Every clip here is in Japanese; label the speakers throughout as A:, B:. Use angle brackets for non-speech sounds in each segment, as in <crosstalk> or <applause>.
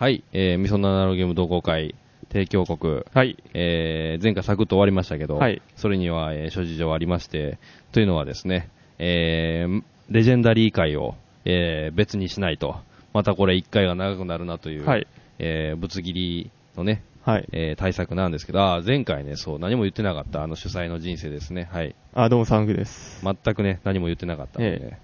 A: はい、えー、みそなナロゲーム同好会提供国、
B: はい。
A: えー、前回サクッと終わりましたけど、
B: はい
A: それには、えー諸事情ありまして、というのはですね、えー、レジェンダリー会を、えー、別にしないと、またこれ一回が長くなるなという、
B: はい。
A: えー、ぶつ切りのね、
B: はい。
A: えー、対策なんですけど、あー前回ね、そう、何も言ってなかった、あの主催の人生ですね、はい。
B: あ、どうも、サングです。
A: 全くね、何も言ってなかったので、
B: え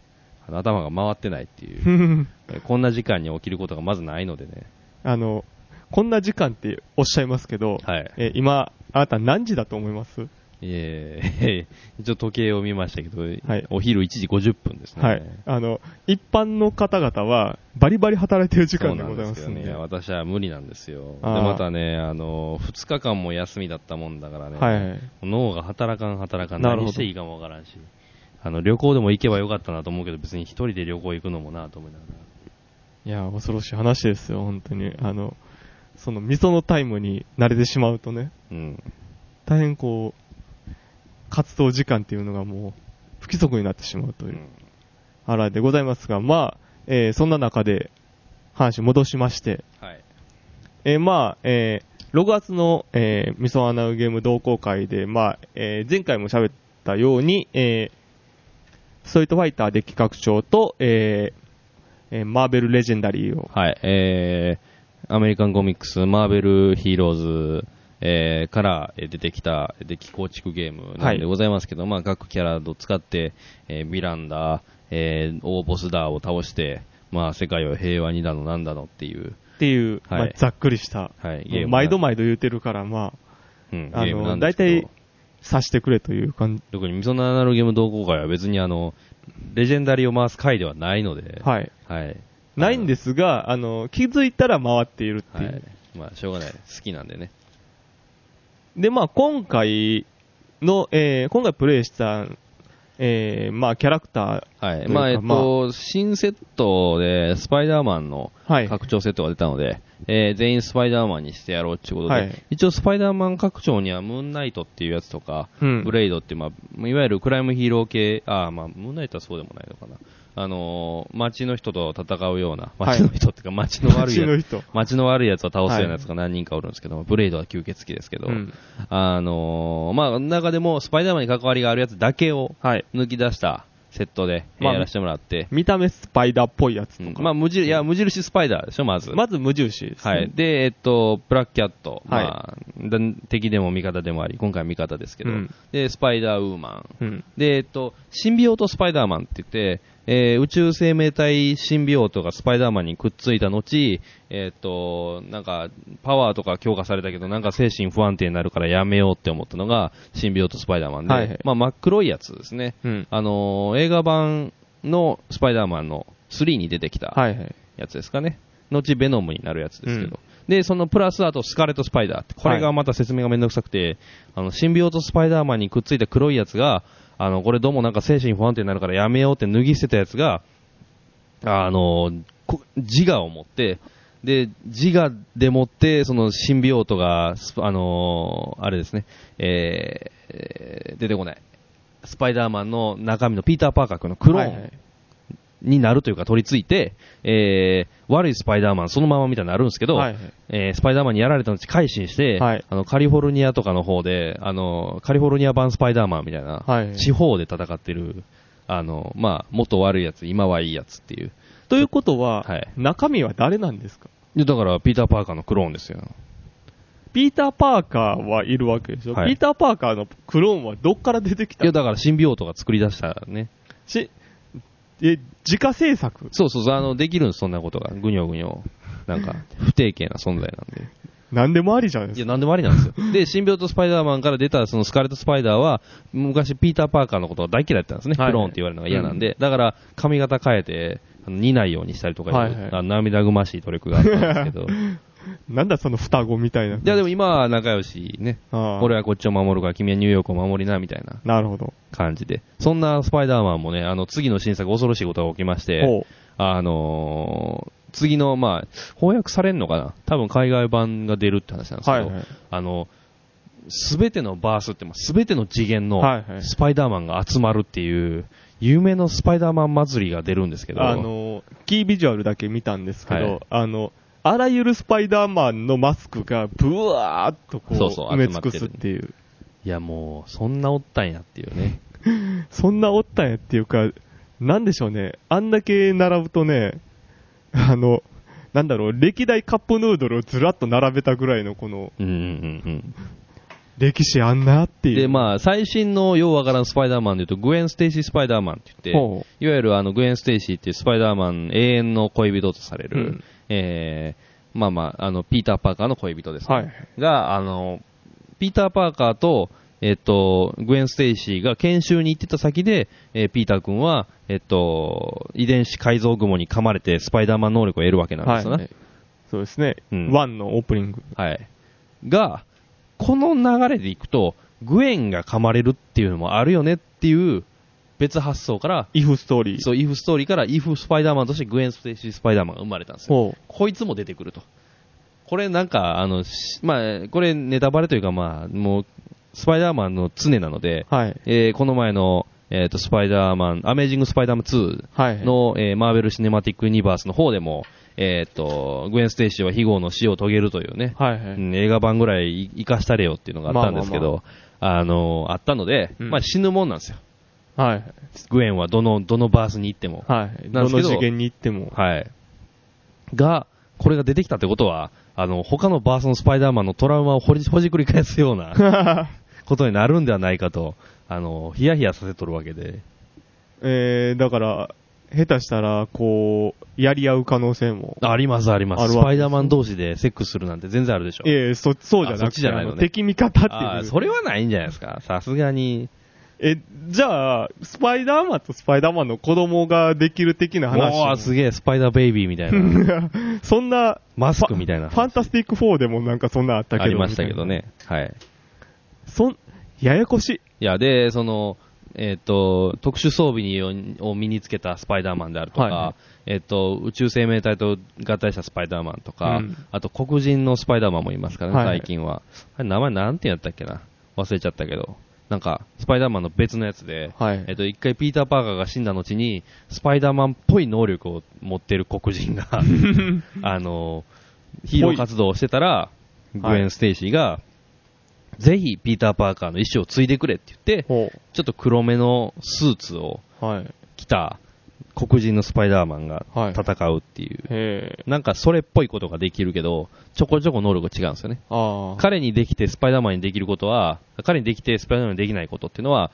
A: あの頭が回ってないっていう、え <laughs> ーこんな時間に起きることがまずないのでね、
B: あの、こんな時間っておっしゃいますけど、
A: はい。
B: えー今、あなた何時だと思います？
A: えー、<laughs> 一応時計を見ましたけど、
B: はい
A: お昼1時50分ですね。
B: はい。あの、一般の方々は、バリバリ働いてる時間でございます
A: ね、私は無理なんですよ。で、またね、あの、2日間も休みだったもんだからね、
B: はいはい。
A: 脳が働かん働かん、何していいかもわからんし、あの、旅行でも行けばよかったなと思うけど、別に一人で旅行行くのもなと思いなが
B: いや、恐ろしい話ですよ、本当に。あの、その、味噌のタイムに慣れてしまうとね、
A: ら。うん。
B: 大変こう、活動時間っていうのがもう、不規則になってしまうというう、
A: ん
B: あらでございますが、まあ、えーそんな中で、話戻しまして、
A: はい。
B: えーまあ、えー6月の、えー、ミソアナウゲーム同好会で、まあ、えー前回も喋ったように、えーストリートファイターデッキ拡張と、えーえーマーベルレジェンダリーを、
A: はい、えー、アメリカンコミックス、マーベルヒーローズ、えー、からえー出てきたデッキ構築ゲームなんでございますけど、まあ各キャラを使って、えー、ヴィランだ、えー、大ボスだを倒して、まあ世界を平和にだのなんだのっていう、
B: っていう、
A: はい。
B: まあ、ざっくりした、
A: はい、ゲーム。
B: 毎度毎度言うてるから、まあ、
A: うん、
B: あの大体、さしてくれという感じ。
A: 特にミソナアナロゲーム同好会は別にあの、レジェンダリーを回す回ではないので、
B: はい。
A: はい。
B: ないんですが、あの、気づいたら回っているって。
A: はいいうまあしょうがない。好きなんでね。
B: で、まあ、今回の、えー今回プレイした、えーまあ、キャラクタ
A: はい。まあ、えっ
B: ま
A: と、新セットで、スパイダーマンの
B: ー、はい。
A: 拡張セットが出たので、えー全員スパイダーマンにしてやろうっていうことで、
B: はい
A: 一応スパイダーマン拡張にはムーンナイトっていうやつとか、
B: うん
A: ブレイドっていう、まあ、いわゆるクライムヒーロー系、あーまあ、ムーンナイトはそうでもないのかな。あのー街の人と戦うような、
B: はい
A: 街の人っていうか街の悪いやつ、
B: 街の
A: 悪いやつを倒すようなやつが何人かおるんですけど、ブレイドは吸血鬼ですけど、
B: うん
A: あのーまあ、中でもスパイダーマンに関わりがあるやつだけを
B: はい。
A: 抜き出したセットで、やらせてもらって、
B: 見た目スパイダーっぽいやつとか。
A: うんまあ、無印、いや、無印スパイダーでしょ、まず。
B: まず無印です、ね。
A: はい。で、えっと、ブラックキャット。
B: はい
A: まあ、だ敵でも味方でもあり、今回は味方ですけど、
B: うん
A: で、スパイダーウーマン。
B: うん。
A: で、えっと、シンビオートスパイダーマンって言って、えー宇宙生命体シンビオートがスパイダーマンにくっついた後、えっと、なんか、パワーとか強化されたけど、なんか精神不安定になるからやめようって思ったのが、シンビオートスパイダーマンで、
B: はいはい
A: まあ、真っ黒いやつですね。
B: うん。
A: あのー映画版のスパイダーマンの3に出てきた、
B: はいはい。
A: やつですかね。後ベノムになるやつですけど。で、そのプラスあとスカーレットスパイダーって、これがまた説明がめんどくさくて、あの、シンビオートスパイダーマンにくっついた黒いやつが、あの、これどうもなんか精神不安定になるからやめようって脱ぎ捨てたやつが、あの、こ自我を持って、で、自我でもって、そのシンビオートが、スあのあれですね、えーえー出てこない。スパイダーマンの中身のピーター・パーカー君のクローン、
B: はいはい
A: になるというか取り付いて、えー、悪いスパイダーマンそのままみたいになるんですけど、
B: はいはい。
A: えースパイダーマンにやられた後改心して、
B: はい。
A: あの、カリフォルニアとかの方で、あの、カリフォルニア版スパイダーマンみたいな、
B: はい
A: 地方で戦ってる、あの、まあ、元悪いやつ、今はいいやつっていう。
B: ということは、
A: はい。
B: 中身は誰なんですか？
A: でだから、ピーター・パーカーのクローンですよ。
B: ピーター・パーカーはいるわけでしょ、
A: はい。
B: ピーター・パーカーのクローンはどっから出てきた
A: いや、だから、シンビオートが作り出したね。
B: し、え、自家製作？
A: そうそうそう、あの、できるんです、そんなことが。ぐにょぐにょ。なんか、<laughs> 不定形な存在なんで。
B: 何でもありじゃないで
A: いや、
B: すか。
A: なんでもありなんですよ。で、新病とスパイダーマンから出たそのスカーレット・スパイダーは、昔ピーター・パーカーのことが大嫌いだったんですね。
B: はいはい
A: クローンって言われるのが嫌なんで。だから、髪型変えて、似ないようにしたりとかいう、
B: はいはい
A: 涙ぐましい努力があったんですけど。<laughs> い <laughs>
B: なんだその双子みたいな。
A: や、でも今は仲良しね。俺はこっちを守るから君はニューヨークを守りな、みたいな
B: なるほど。
A: 感じで。そんなスパイダーマンもね、あの、次の新作恐ろしいことが起きまして、
B: ほ
A: あのー次の、まあ、翻訳されんのかな？多分海外版が出るって話なんですけど、
B: はいはい
A: あの、すべてのバースって、すべての次元のスパイダーマンが集まるっていう、有名のスパイダーマン祭りが出るんですけど、
B: あの、キービジュアルだけ見たんですけど、
A: はい
B: あの、あらゆるスパイダーマンのマスクがブワーっとこう
A: そうそう
B: 埋め尽くすっていう。
A: いやもう、そんなおったんやっていうね。<laughs>
B: そんなおったんやっていうか、なんでしょうね。あんだけ並ぶとね、あの、なんだろう、歴代カップヌードルをずらっと並べたぐらいのこの、
A: うんうんうんうん。
B: 歴史あんなっていう。
A: で、まあ、最新のようわからんスパイダーマンで言うと、グエン・ステイシー・スパイダーマンって言って、いわゆるあの、グエン・ステイシーっていうスパイダーマン永遠の恋人とされる、
B: うん
A: えー、まあまあ、あの、ピーター・パーカーの恋人ですね。
B: はい。
A: が、あの、ピーター・パーカーと、えっと、グエン・ステイシーが研修に行ってた先で、えーピーター君は、えっと、遺伝子改造蜘蛛に噛まれてスパイダーマン能力を得るわけなんですよね。
B: はい。そうですね。
A: うん
B: ワンのオープニング。
A: はい。が、この流れでいくと、グエンが噛まれるっていうのもあるよねっていう別発想から、
B: イフストーリー。
A: そう、イフストーリーからイフスパイダーマンとしてグエン・ステイシー・スパイダーマンが生まれたんですよ。こいつも出てくると。これなんか、あの、しまあ、これネタバレというかまあ、もう、スパイダーマンの常なので、
B: はい。
A: えーこの前の、えっ、と、スパイダーマン、アメージング・スパイダーマン2
B: はい。
A: の、えーマーベル・シネマティック・ユニバースの方でも、えっ、と、グエン・ステイシーは非業の死を遂げるというね、
B: はいはい。
A: うん映画版ぐらい生かしたれよっていうのがあったんですけど、あの、あったので、
B: うん
A: まあ死ぬもんなんですよ。
B: はい。
A: グエンはどの、どのバースに行っても。
B: はい。
A: ど
B: どの次元に行っても。
A: はい。が、これが出てきたってことは、あの、他のバースのスパイダーマンのトラウマをほりほじくり返すような <laughs> ことになるんではないかと、あの、ヒヤヒヤさせとるわけで。
B: えー、だから、下手したら、こう、やり合う可能性も。
A: ありますあります。スパイダーマン同士でセックスするなんて全然あるでしょ。
B: いえ、そ、そうじゃなくて、
A: あそっちじゃないのね
B: 敵味方っていう。
A: それはないんじゃないですか。さすがに。
B: え、じゃあ、スパイダーマンとスパイダーマンの子供ができる的な話も。
A: おー、すげえ、スパイダーベイビーみたいな。<laughs>
B: そんな、
A: マスクみたいな
B: ファンタスティック4でもなんかそんなあったけど。
A: ありましたけどね。はい。
B: そん、ややこしい。
A: いや、で、その、えっ、と、特殊装備にを身につけたスパイダーマンであるとか、
B: はいは
A: えっ、と、宇宙生命体と合体したスパイダーマンとか、
B: うん
A: あと黒人のスパイダーマンもいますからね、
B: はい
A: 最近は。あれ名前なんてやったっけな？忘れちゃったけど。なんか、スパイダーマンの別のやつで、
B: はい
A: えっ、と、一回ピーター・パーカーが死んだ後に、スパイダーマンっぽい能力を持ってる黒人が、<laughs> あの、ヒーロー活動をしてたら、グエン・ステイシーが、ぜひピーター・パーカーの遺志を継いでくれって言って、
B: ほ
A: ちょっと黒めのスーツを
B: う。はい。
A: 黒人のスパイダーマンが
B: はい
A: 戦うっていう。
B: へえ。
A: なんかそれっぽいことができるけど、ちょこちょこ能力が違うんですよね。彼にできてスパイダーマンにできることは、彼にできてスパイダーマンにできないことっていうのは、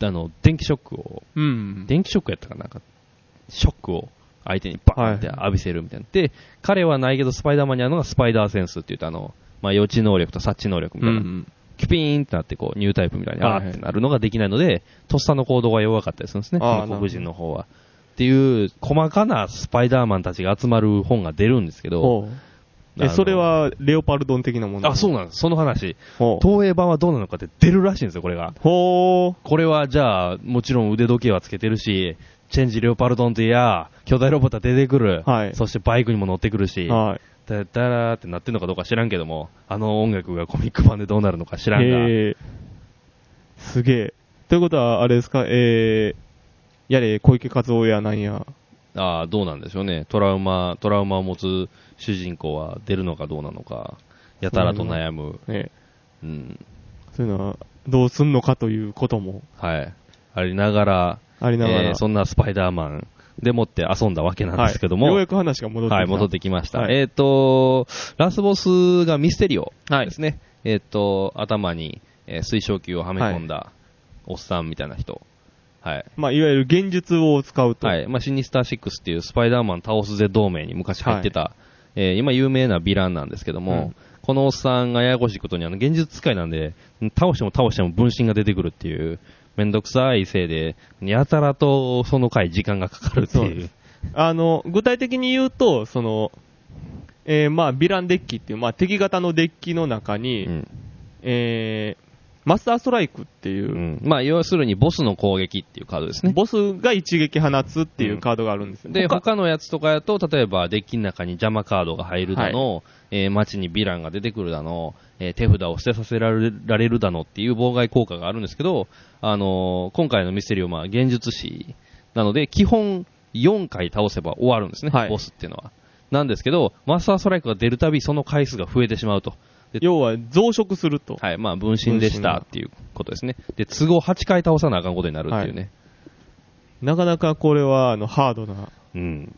A: あの、電気ショックを、
B: うん。
A: 電気ショックやったかな？なんか、ショックを相手にバーンって浴びせるみたいな。で、彼はないけどスパイダーマンにあるのがスパイダーセンスって言うとあの、まあ、予知能力と察知能力みたいな。
B: うん。
A: キュピーンってなってこう、ニュータイプみたいに、あ
B: はい
A: ーってなるのができないので、とっさの行動が弱かったりするんですね、黒人の方は。っていう、細かなスパイダーマンたちが集まる本が出るんですけど。
B: え、それは、レオパルドン的なもの？
A: あ、そう
B: な
A: なんです。その話。東映版はどうなのかって出るらしいんですよ、これが。
B: ほう。
A: これはじゃあ、もちろん腕時計はつけてるし、チェンジレオパルドンといや、巨大ロボットは出てくる。
B: はい
A: そしてバイクにも乗ってくるし、
B: はい。
A: ダダラーってなってんのかどうか知らんけども、あの音楽がコミック版でどうなるのか知らんが、
B: へえ。すげえ。ということは、あれですか、えー、やれ、小池和夫やなんや。
A: ああ、どうなんでしょうね。トラウマ、トラウマを持つ主人公は出るのかどうなのか、やたらと悩む。
B: ね。
A: うん。
B: そういうのは、どうすんのかということも
A: はい。ありながら、
B: ありながら。
A: えーそんなスパイダーマンでもって遊んだわけなんですけども、
B: はい、ようやく話が戻ってきた。
A: はい、戻ってきました。
B: はい
A: えっ、と、ラスボスがミステリオ
B: はい
A: ですね。えっ、と、頭に、えー水晶球をはめ込んだおっさんみたいな人。はい。
B: まあ、いわゆる現実を使うと。
A: はい。まあ、シニスター6っていうスパイダーマン倒すぜ同盟に昔入ってた、えー今有名なヴィランなんですけども、
B: うん
A: このおっさんがややこしいことに、あの、現実使いなんで、倒しても倒しても分身が出てくるっていう、めんどくさいせいで、やたらとその回時間がかかるっていう。
B: あの、具体的に言うと、その、えー、まあ、ヴィランデッキっていう、まあ、敵型のデッキの中に、
A: うん
B: えー、マスターストライクっていうう、
A: ん。まあ、要するにボスの攻撃っていうカードですね。
B: ボスが一撃放つっていうカードがあるんですよ。
A: で、
B: 他
A: 他のやつとかやと、例えばデッキの中に邪魔カードが入るだの、えー街にヴィランが出てくるだの、えー手札を捨てさせられられるだのっていう妨害効果があるんですけど、あのー今回のミステリオまあ現術師なので、基本4回倒せば終わるんですね、
B: はい
A: ボスっていうのは。なんですけど、マスターストライクが出るたびその回数が増えてしまうと。で
B: 要は増殖すると。
A: はい、まあ分身でしたっていうことですね。で、都合8回倒さなあかんことになるっていうね。
B: なかなかこれは、あの、ハードな。
A: うん。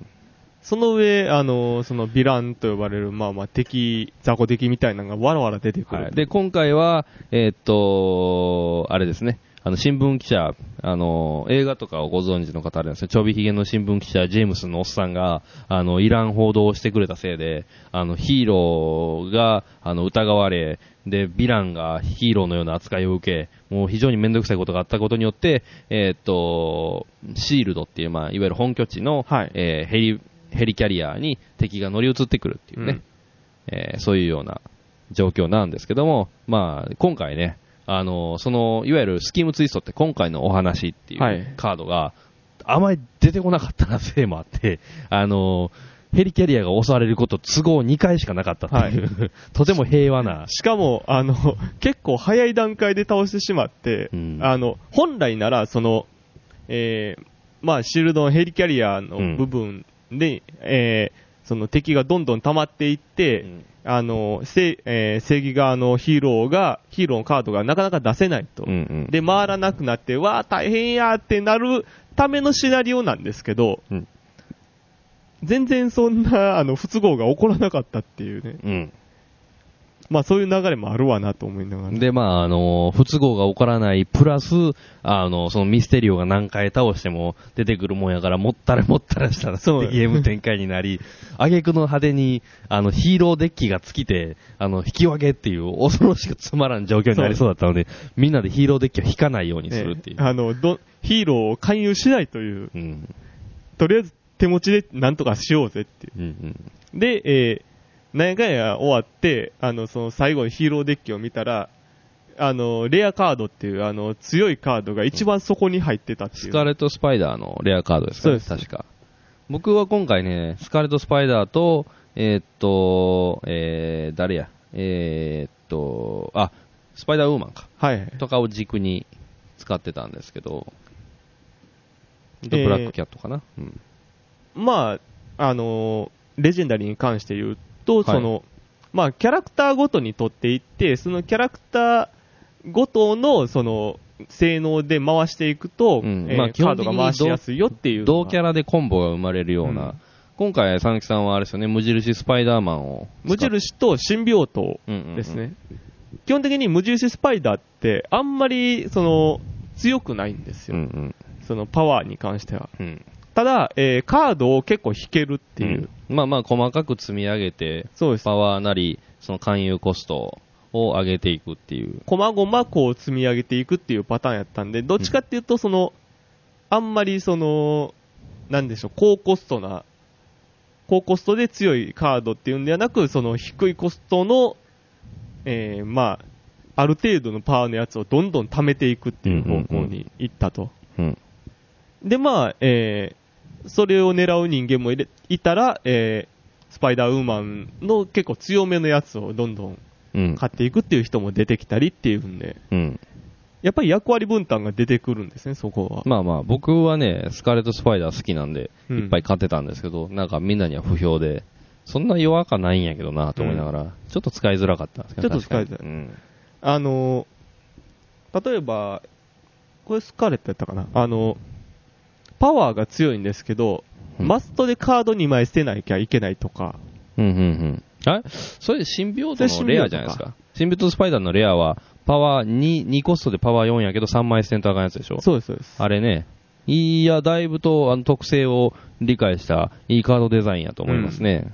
B: その上、あの、その、ヴィランと呼ばれる、まあまあ、敵、雑魚敵みたいなのがわらわら出てくる。
A: はい。で、今回は、えーっと、あれですね。あの、新聞記者、あの、映画とかをご存知の方あれなんですね、ちょびひげの新聞記者、ジェームスのおっさんが、あの、イラン報道をしてくれたせいで、あの、ヒーローが、あの、疑われ、で、ヴィランがヒーローのような扱いを受け、もう非常にめんどくさいことがあったことによって、えーっと、シールドっていう、まあ、いわゆる本拠地の、
B: はい。
A: えーヘリ、ヘリキャリアに敵が乗り移ってくるっていうね、えーそういうような状況なんですけども、まあ、今回ね、あの、その、いわゆるスキームツイストって今回のお話ってい
B: はい。う
A: カードが、あまり出てこなかったなせいもあって、<laughs> あの、ヘリキャリアが襲われること都合2回しかなかったっていう、<laughs> とても平和な、
B: しかも、あの、結構早い段階で倒してしまって、
A: うん。
B: あの、本来なら、その、えー、まあ、シールドのヘリキャリアの部分で、えー、その敵がどんどん溜まっていって、
A: うん
B: あの、正えー正義側のヒーローが、ヒーローのカードがなかなか出せないと。
A: うんうん
B: で、回らなくなって、わあ、大変やってなるためのシナリオなんですけど、
A: うん
B: 全然そんな、あの、不都合が起こらなかったっていうね。
A: うん。
B: まあ、そういう流れもあるわなと思いながら。
A: で、まあ、あの、不都合が起こらない、プラス、あの、そのミステリオが何回倒しても出てくるもんやから、もったらもったらしたら、
B: そう
A: ゲーム展開になり、<laughs> 挙句の派手に、あの、ヒーローデッキが尽きて、あの、引き分けっていう恐ろしくつまらん状況になりそうだったので、みんなでヒーローデッキを引かないようにするっていう。
B: ねあの、ど、ヒーローを勧誘しないという、
A: うん。
B: とりあえず手持ちでなんとかしようぜってい
A: うんうん。
B: う。で、えー、なんやかんや終わって、あの、その最後にヒーローデッキを見たら、あの、レアカードっていう、あの、強いカードが一番底に入ってたっていう。
A: スカーレット・スパイダーのレアカードですかね、
B: そうです
A: 確か。僕は今回ね、スカーレット・スパイダーと、えーっと、えー、誰や、えーっと、あ、スパイダーウーマンか。
B: はいはい。
A: とかを軸に使ってたんですけど、
B: えー
A: ブラックキャットかな？うん。
B: まあ、あのーレジェンダリーに関して言うと、
A: はい
B: その、まあ、キャラクターごとに取っていって、そのキャラクターごとの、その、性能で回していくと、
A: うん
B: えー
A: まあ
B: カードが回しやすいよっていう。
A: 同キャラでコンボが生まれるような、
B: うん
A: 今回、佐々木さんはあれですよね、無印スパイダーマンを。
B: 無印とシンビオート
A: うんうんうん
B: ですね。基本的に無印スパイダーって、あんまり、その、強くないんですよ。
A: うんうん。
B: そのパワーに関しては。
A: うん。
B: ただ、えーカードを結構引けるっていう。
A: うんまあまあ、細かく積み上げて、
B: そうです。
A: パワーなり、その勧誘コストを上げていくっていう。
B: こまごまこう積み上げていくっていうパターンやったんで、どっちかっていうと、その、あんまりその、なんでしょう、高コストな、高コストで強いカードっていうんではなく、その低いコストの、えー、まあ、ある程度のパワーのやつをどんどん貯めていくっていう方向に行ったと。
A: うん。
B: で、まあ、えー、それを狙う人間もいれいたら、えー、スパイダーウーマンの結構強めのやつをどんどん
A: うん。
B: 買っていくっていう人も出てきたりっていうんで、
A: うん。
B: やっぱり役割分担が出てくるんですね、そこは。
A: まあまあ、僕はね、スカーレット・スパイダー好きなんで、
B: うん
A: いっぱい買ってたんですけど、なんかみんなには不評で、そんな弱かないんやけどなと思いながら、ちょっと使いづらかったんですけど、
B: ちょっと使いづらい
A: 確かにうん。
B: あのー、例えば、これスカーレットやったかなあの、パワーが強いんですけど、
A: うん
B: マストでカード2枚捨てなきゃいけないとか、
A: うん、うん、うん。あそれでシンビオートのレアじゃないです
B: そ
A: か。シンビオートスパイダーのレアは、パワー2、2コストでパワー4やけど3枚捨てんとあかんやつでしょ？
B: そうです、そうです。
A: あれね、いや、だいぶとあの特性を理解したいいカードデザインやと思いますね。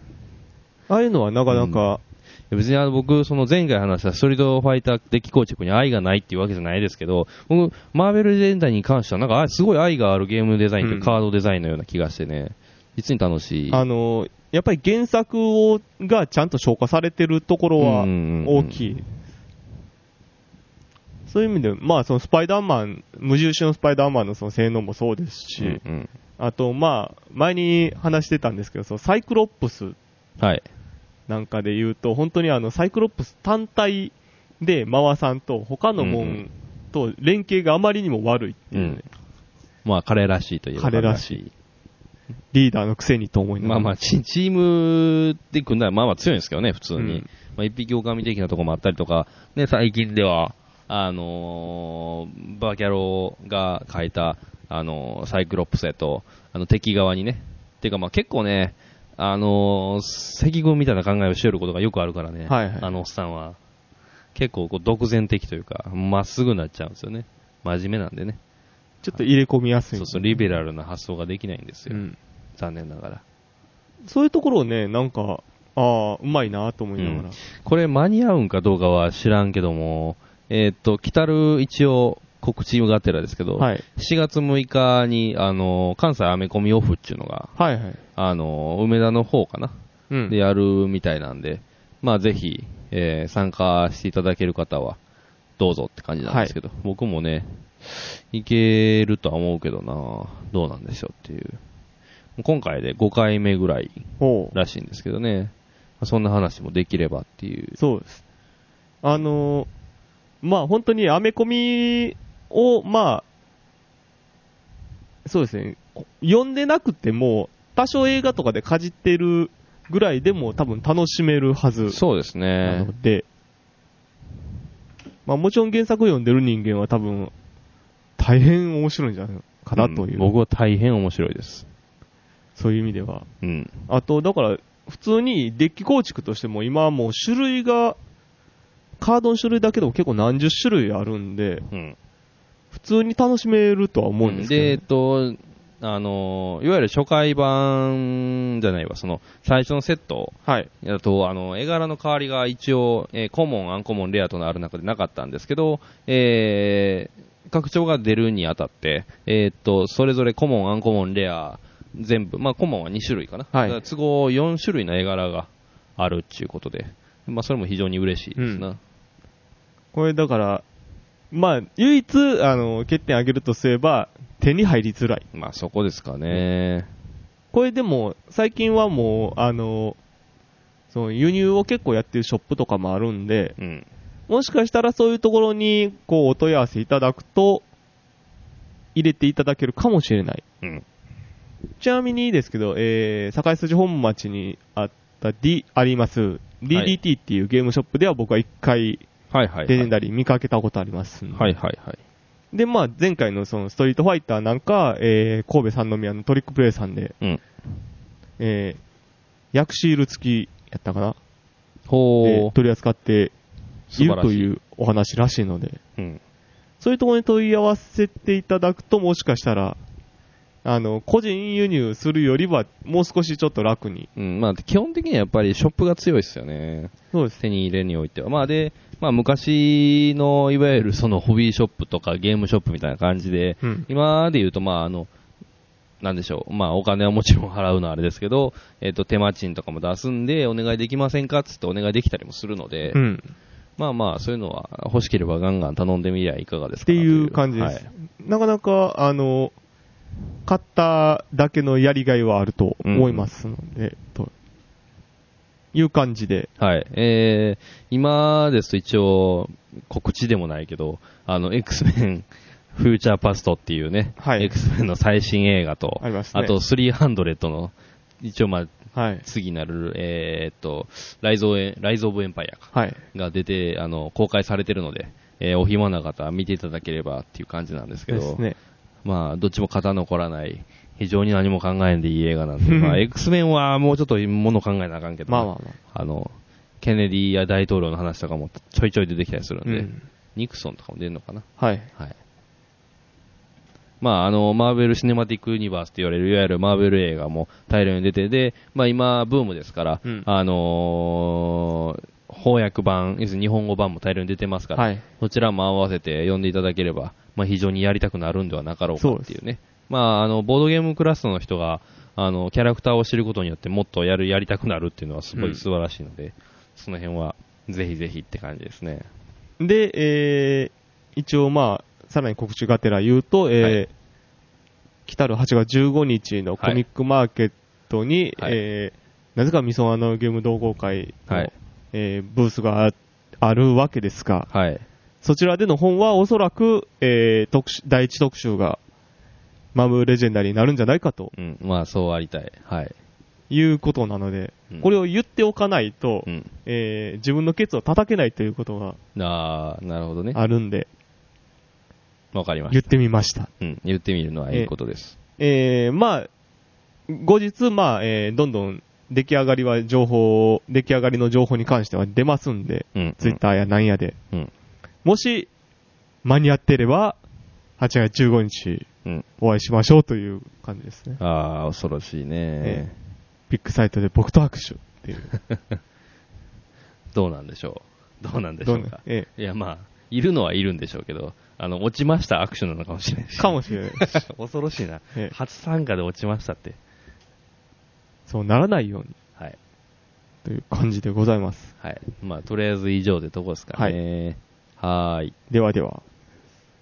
B: ああいうのはなかなか、
A: 別にあの僕、その前回話したストリートファイターデッキ構築に愛がないっていうわけじゃないですけど、僕、マーベルレンダーに関してはなんかあすごい愛があるゲームデザインというカードデザインのような気がしてね、実に楽しい？
B: あのー、やっぱり原作をがちゃんと消化されてるところは
A: うんうんうん
B: 大きい。そういう意味で、まあ、そのスパイダーマン、無印のスパイダーマンのその性能もそうですし、
A: うんうん
B: あと、まあ、前に話してたんですけど、そのサイクロップス
A: はい。
B: なんかで言うと、本当にあの、サイクロップス単体で回さんと、他のも
A: うんうん
B: んと連携があまりにも悪いっていうね、
A: まあ、彼らしいというか
B: 彼らしい。リーダーのくせにと思いながら。
A: まあまあ、チチームで組んだらまあまあ強いんですけどね、普通に。
B: うん
A: まあ一匹狼的なところもあったりとか、ね、最近では、あのーバーキャロが書いた、あのーサイクロプスへと、あの敵側にね、ていうかまあ結構ね、あのー赤軍みたいな考えをしてることがよくあるからね、
B: はいはい
A: あのおっさんは。結構こう独善的というか、まっすぐになっちゃうんですよね。真面目なんでね。
B: ちょっと入れ込みやすい。
A: そうそう、リベラルな発想ができないんですよ。
B: うん。
A: 残念ながら。
B: そういうところをね、なんか、ああ、うまいなと思いながら。
A: これ間に合うんかどうかは知らんけども、えーっと、来たる一応告知がてらですけど、
B: はい。
A: 7月6日に、あの、関西アメコミオフっていうのが、
B: はいはい。
A: あの、梅田の方かな、
B: うん。
A: でやるみたいなんで、まあぜひ、えー参加していただける方は、どうぞって感じなんですけど、僕もね、いけるとは思うけどなどうなんでしょうっていう。今回で5回目ぐらい。らしいんですけどね、そんな話もできればっていう。
B: そうです。あのーまあ本当にアメコミを、まあ、そうですね、読んでなくても、多少映画とかでかじってるぐらいでも多分楽しめるはず
A: そうです
B: な
A: ね
B: の。で、まあもちろん原作読んでる人間は多分、大変面白いんじゃないかなという、
A: うん僕は大変面白いです。
B: そういう意味では。
A: うん。
B: あと、だから、普通にデッキ構築としても今はもう種類が、カードの種類だけでも結構何十種類あるんで、
A: うん。
B: 普通に楽しめるとは思うんですけど、
A: で、えっと、あの、いわゆる初回版じゃないわ、その、最初のセット
B: はい。
A: だと、あの、絵柄の代わりが一応、えーコモン、アンコモン、レアとのある中でなかったんですけど、えー、拡張が出るにあたって、えーっと、それぞれコモン、アンコモン、レア、全部、まあ、コモンは2種類かな。
B: はい
A: 都合4種類の絵柄があるっていうことで、まあ、それも非常に嬉しいですな。
B: これだから、まあ、唯一、あの、欠点挙げるとすれば、手に入りづらい。
A: まあ、そこですかね。
B: これでも、最近はもう、あの、その輸入を結構やってるショップとかもあるんで、
A: うん。
B: もしかしたらそういうところに、こう、お問い合わせいただくと、入れていただけるかもしれない。
A: うん。
B: ちなみにですけど、えー、堺筋本町にあった D、あります、DDT っていうゲームショップでは僕は一回、
A: はいはい、はい。
B: レジェンダリー見かけたことありますんで。
A: はいはいはい。
B: で、まあ、前回のそのストリートファイターなんか、えー、神戸三宮のトリックプレイさんで、
A: うん。
B: えー、ヤクシール付きやったかな？
A: ほ
B: で取り扱って
A: い
B: いるというお話らしいので、
A: う。うん。
B: そういうところに問い合わせていただくと、もしかしたら、あの、個人輸入するよりは、もう少しちょっと楽に。
A: うん、まあ、基本的にはやっぱりショップが強いですよね。
B: そうです。
A: 手に入れにおいては。まあで、まあ昔のいわゆるそのホビーショップとかゲームショップみたいな感じで、
B: うん。
A: 今で言うとまああの、なんでしょう。まあお金はもちろん払うのはあれですけど、えっ、と手間賃とかも出すんでお願いできませんかっつってお願いできたりもするので、
B: うん。
A: まあまあそういうのは欲しければガンガン頼んでみりゃいかがですか
B: っていう感じです。
A: はい
B: なかなか、あの、買っただけのやりがいはあると思いますので、という感じで。
A: はい。えー、今ですと一応、告知でもないけど、あの、X メン、フューチャーパストっていうね、
B: はい
A: X メンの最新映画と、
B: ありますね
A: あと300の、一応まあ、
B: はい。
A: 次なる、えーっと、ライゾーライゾーブエンパイアか
B: はい。
A: が出て、あの、公開されてるので、えーお暇な方は見ていただければっていう感じなんですけど、
B: ね。
A: まあ、どっちも型残らない、非常に何も考えんでいい映画なんで、<laughs> まあ、X メンはもうちょっともの考えなあかんけど、
B: まあまあま
A: あの、ケネディや大統領の話とかもちょいちょい出てきたりするん
B: あ。う
A: で、
B: ん。
A: ニクソンとかも出るのかな
B: はい。
A: はい。まあ、あの、マーベル・シネマティック・ユニバースって言われる、いわゆるマーベル映画も大量に出てで、まあ今、ブームですから、
B: うん
A: あのー翻訳版、要するに日本語版も大量に出てますから、
B: はい。
A: そちらも合わせて読んでいただければ、まあ非常にやりたくなるんではなかろうかっていうね。まあ、あの、ボードゲームクラスの人が、あの、キャラクターを知ることによってもっとやる、やりたくなるっていうのはすごい素晴らしいので、その辺は、ぜひぜひって感じですね。
B: で、えー、一応まあ、さらに告知がてら言うと、えー
A: はい
B: 来たる8月15日のコミックマーケットに、
A: はい
B: えー、なぜかみそあのゲーム同好会の、
A: はい
B: えーブースがああるわけですが、
A: はい。
B: そちらでの本はおそらく、えー特集第一特集がマムレジェンダリーになるんじゃないかと
A: うん。まあ、そうありたい。はい。
B: いうことなので、
A: うん
B: これを言っておかないと、
A: うん。
B: えー自分のケツを叩けないということが
A: ああ、なるほどね。
B: あるんで、
A: わかりまし。
B: 言ったてみました。
A: うん。言ってみるのはいいことです。
B: えー、まあ、後日、まあ、えーどんどん出来上がりは情報、出来上がりの情報に関しては出ますんで、
A: うん。
B: ツイッターやなんやで。
A: うん。
B: もし、間に合ってれば、8月15日、
A: うん。
B: お会いしましょうという感じですね。
A: ああ、恐ろしいね
B: え。ビッグサイトで僕と握手っていう。<laughs>
A: どうなんでしょう。どうなんでしょうか。
B: え
A: いや、まあ、いるのはいるんでしょうけど、あの、落ちました握手なのかもしれないし。
B: えかもしれない。<laughs>
A: 恐ろしいな。
B: ええ
A: 初参加で落ちましたって。
B: そうならないように
A: はい。
B: という感じでございます。
A: はい。まあ、とりあえず以上でとこですかね。はい。
B: ではでは。